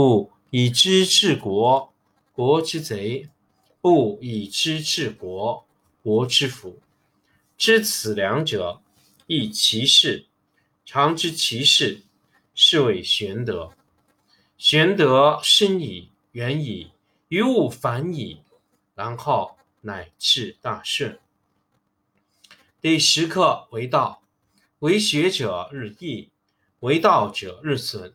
故以知治国，国之贼；不以知治国，国之福。知此两者，亦其事。常知其事，是谓玄德。玄德深矣，远矣，于物反矣，然后乃至大顺。第十课为道，为学者日益，为道者日损。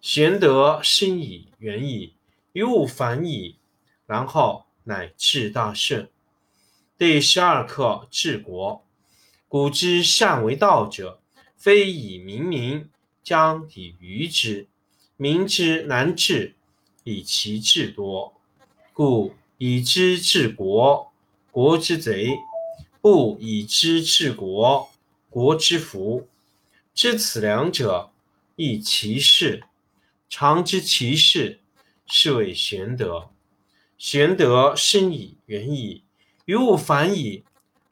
玄德深矣，远矣，于物反矣，然后乃至大顺。第十二课治国。古之善为道者，非以明民，将以愚之。民之难治，以其智多。故以知治国，国之贼；不以知治国，国之福。知此两者，亦其事。常知其事，是谓玄德。玄德深矣，远矣，于物反矣，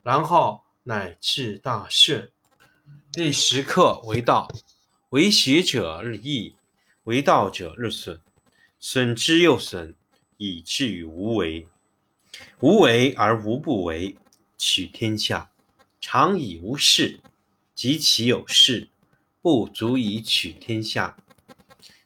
然后乃至大顺。第十课为道，为学者日益，为道者日损，损之又损，以至于无为。无为而无不为，取天下常以无事，及其有事，不足以取天下。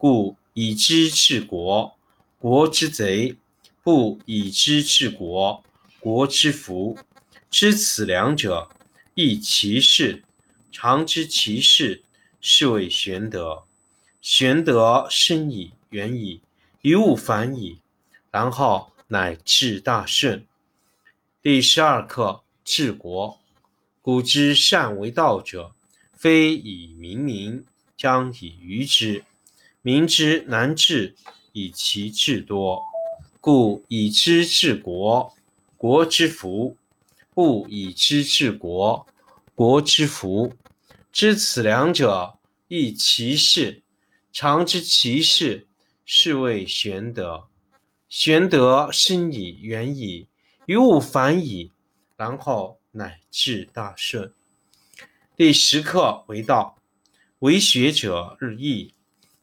故以知治国。国之贼，不以知治国，国之福。知此两者，亦其事。常知其事，是谓玄德。玄德深矣，远矣，于物反矣，然后乃至大顺。第十二课治国。古之善为道者，非以明民，将以愚之。民之难治。以其智多，故以知治国，国之福；不以知治国，国之福。知此两者，亦其事。常知其事，是谓玄德。玄德深矣，远矣，于物反矣，然后乃至大顺。第十课为道，为学者日益，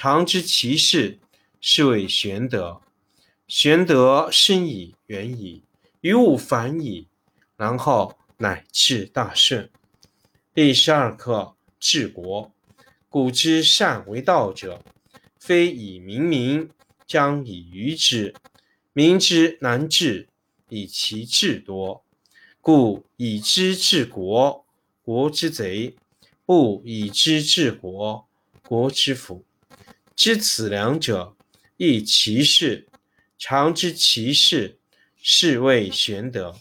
常知其事。是谓玄德，玄德深矣，远矣，于物反矣，然后乃至大顺。第十二课治国。古之善为道者，非以明民，将以愚之。民之难治，以其智多。故以知治国，国之贼；不以知治国，国之福。知此两者。亦其事，常知其事，是谓玄德。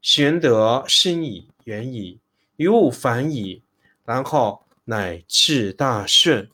玄德深矣，远矣，于物反矣，然后乃至大顺。